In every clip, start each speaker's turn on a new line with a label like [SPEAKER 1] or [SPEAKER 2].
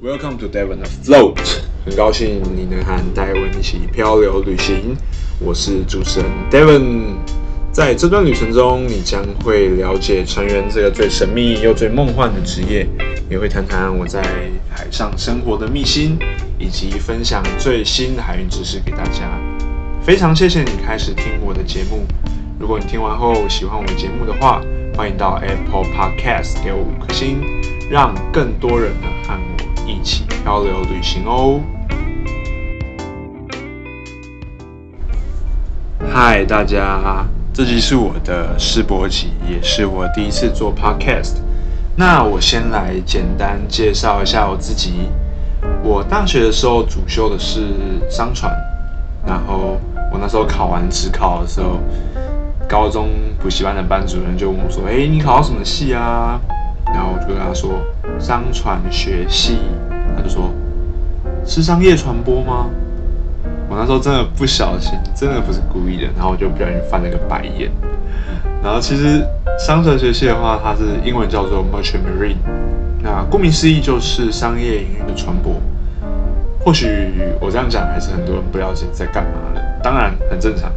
[SPEAKER 1] Welcome to Devon Afloat，很高兴你能和戴文一起漂流旅行。我是主持人 Devon，在这段旅程中，你将会了解船员这个最神秘又最梦幻的职业，也会谈谈我在海上生活的秘辛，以及分享最新的海运知识给大家。非常谢谢你开始听我的节目。如果你听完后喜欢我的节目的话，欢迎到 Apple Podcast 给我五颗星，让更多人能和。漂流旅行哦！嗨，大家，这集是我的试播集，也是我第一次做 podcast。那我先来简单介绍一下我自己。我大学的时候主修的是商船，然后我那时候考完指考的时候，高中补习班的班主任就问我说：“哎，你考什么系啊？”然后我就跟他说。商船学系，是商业传播吗？我那时候真的不小心，真的不是故意的，然后我就不小心翻了个白眼。然后其实商船学系的话，它是英文叫做 Merchant Marine，那顾名思义就是商业营运的船舶。或许我这样讲还是很多人不了解在干嘛的，当然很正常。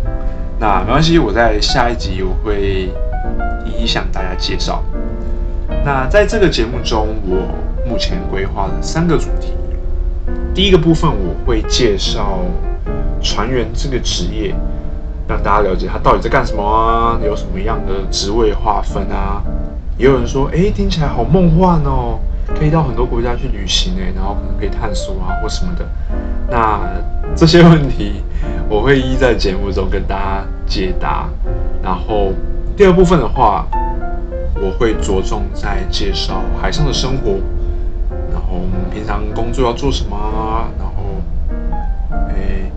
[SPEAKER 1] 那没关系，我在下一集我会一一向大家介绍。那在这个节目中，我目前规划了三个主题。第一个部分，我会介绍船员这个职业，让大家了解他到底在干什么啊，有什么样的职位划分啊。也有人说，哎，听起来好梦幻哦，可以到很多国家去旅行哎，然后可能可以探索啊或什么的。那这些问题，我会一一在节目中跟大家解答。然后第二部分的话，我会着重在介绍海上的生活，平常工作要做什么，然后，哎，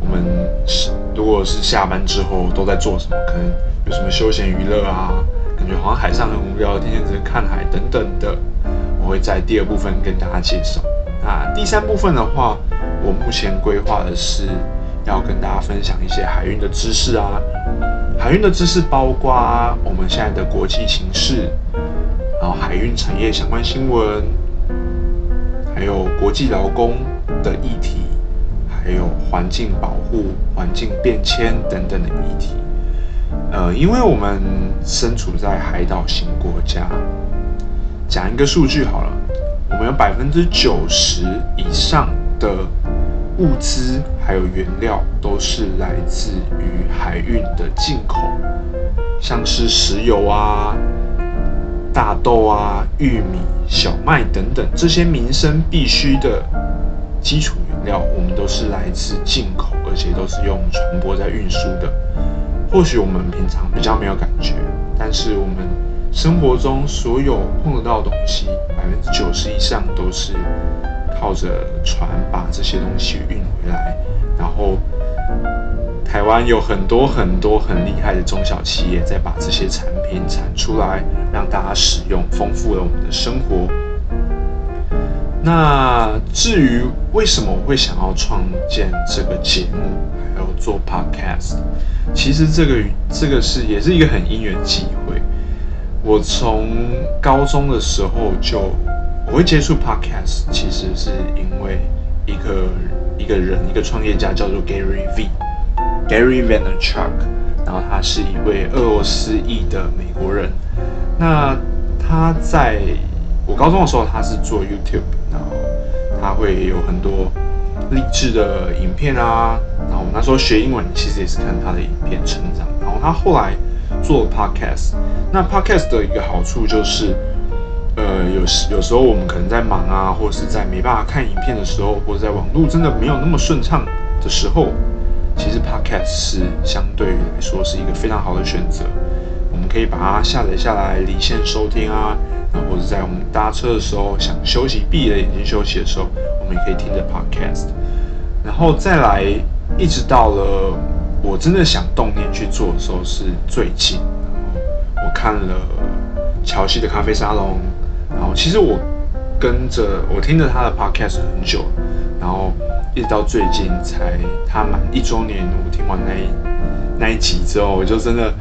[SPEAKER 1] 我们是如果是下班之后都在做什么，可能有什么休闲娱乐啊，感觉好像海上很无聊，天天只是看海等等的，我会在第二部分跟大家介绍。那第三部分的话，我目前规划的是要跟大家分享一些海运的知识啊。海运的知识包括我们现在的国际形势，然后海运产业相关新闻，还有国际劳工的议题，还有环境保护、环境变迁等等的议题。呃，因为我们身处在海岛型国家，讲一个数据好了，我们有百分之九十以上的。物资还有原料都是来自于海运的进口，像是石油啊、大豆啊、玉米、小麦等等这些民生必需的基础原料，我们都是来自进口，而且都是用船舶在运输的。或许我们平常比较没有感觉，但是我们生活中所有碰得到的东西，百分之九十以上都是。靠着船把这些东西运回来，然后台湾有很多很多很厉害的中小企业在把这些产品产出来，让大家使用，丰富了我们的生活。那至于为什么我会想要创建这个节目，还有做 podcast，其实这个这个是也是一个很因缘际会。我从高中的时候就。我会接触 podcast，其实是因为一个一个人，一个创业家叫做 Gary V Gary Vaynerchuk，然后他是一位俄罗斯裔的美国人。那他在我高中的时候，他是做 YouTube，然后他会有很多励志的影片啊。然后我那时候学英文，其实也是看他的影片成长。然后他后来做 podcast，那 podcast 的一个好处就是。呃，有时有时候我们可能在忙啊，或者是在没办法看影片的时候，或者在网络真的没有那么顺畅的时候，其实 Podcast 是相对于来说是一个非常好的选择。我们可以把它下载下来，离线收听啊，然后或者在我们搭车的时候想休息，闭着眼睛休息的时候，我们也可以听着 Podcast。然后再来，一直到了我真的想动念去做的时候，是最近，然后我看了乔西的咖啡沙龙。然后其实我跟着我听着他的 podcast 很久，然后一直到最近才他满一周年，我听完那一那一集之后，我就真的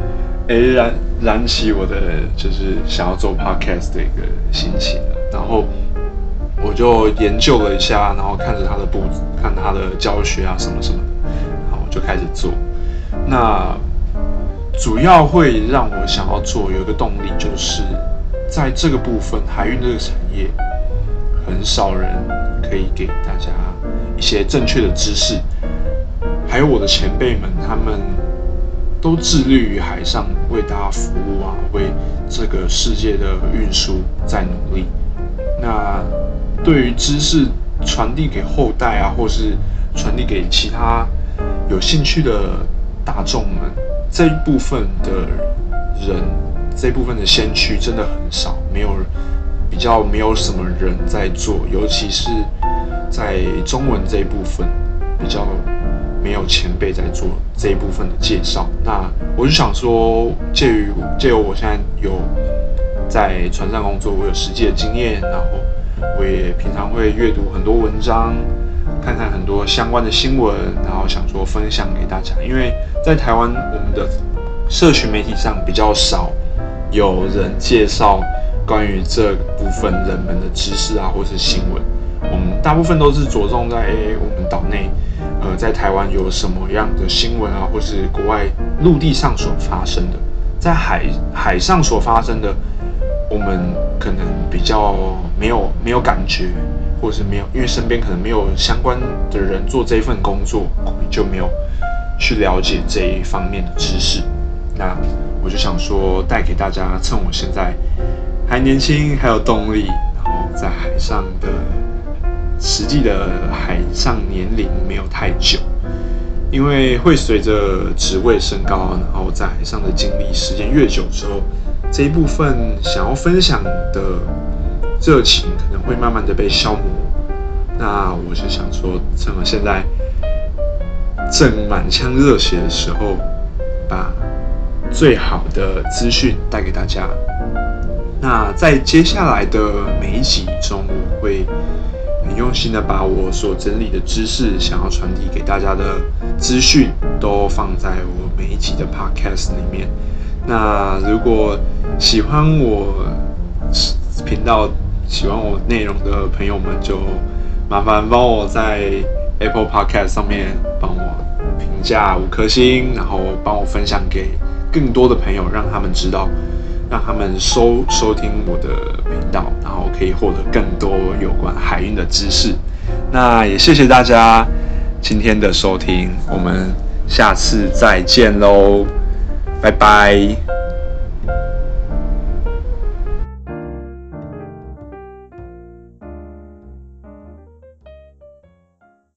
[SPEAKER 1] 哎燃燃起我的就是想要做 podcast 的一个心情了。然后我就研究了一下，然后看着他的步，看他的教学啊什么什么的，然后我就开始做。那主要会让我想要做有一个动力，就是在这个部分海运这个产业，很少人可以给大家一些正确的知识，还有我的前辈们，他们都致力于海上为大家服务啊，为这个世界的运输在努力。那对于知识传递给后代啊，或是传递给其他有兴趣的大众们，这一部分的人，这部分的先驱真的很少，没有比较没有什么人在做，尤其是在中文这一部分比较没有前辈在做这一部分的介绍。那我就想说，介于借由我现在有在船上工作，我有实际的经验，然后。我也平常会阅读很多文章，看看很多相关的新闻，然后想说分享给大家。因为在台湾，我们的社群媒体上比较少有人介绍关于这部分人们的知识啊，或是新闻。大部分都是着重在诶，我们岛内，呃，在台湾有什么样的新闻啊，或是国外陆地上所发生的，在海海上所发生的。我们可能比较没有没有感觉，或是没有，因为身边可能没有相关的人做这一份工作，就没有去了解这一方面的知识。那我就想说，带给大家，趁我现在还年轻，还有动力，然后在海上的实际的海上年龄没有太久，因为会随着职位升高，然后在海上的经历时间越久之后。这一部分想要分享的热情可能会慢慢的被消磨，那我就想说，趁我现在正满腔热血的时候，把最好的资讯带给大家。那在接下来的每一集中，我会用心的把我所整理的知识，想要传递给大家的资讯，都放在我每一集的 podcast 里面。那如果喜欢我频道、喜欢我内容的朋友们，就麻烦帮我在 Apple Podcast 上面帮我评价五颗星，然后帮我分享给更多的朋友，让他们知道，让他们收收听我的频道，然后可以获得更多有关海运的知识。那也谢谢大家今天的收听，我们下次再见喽。拜拜。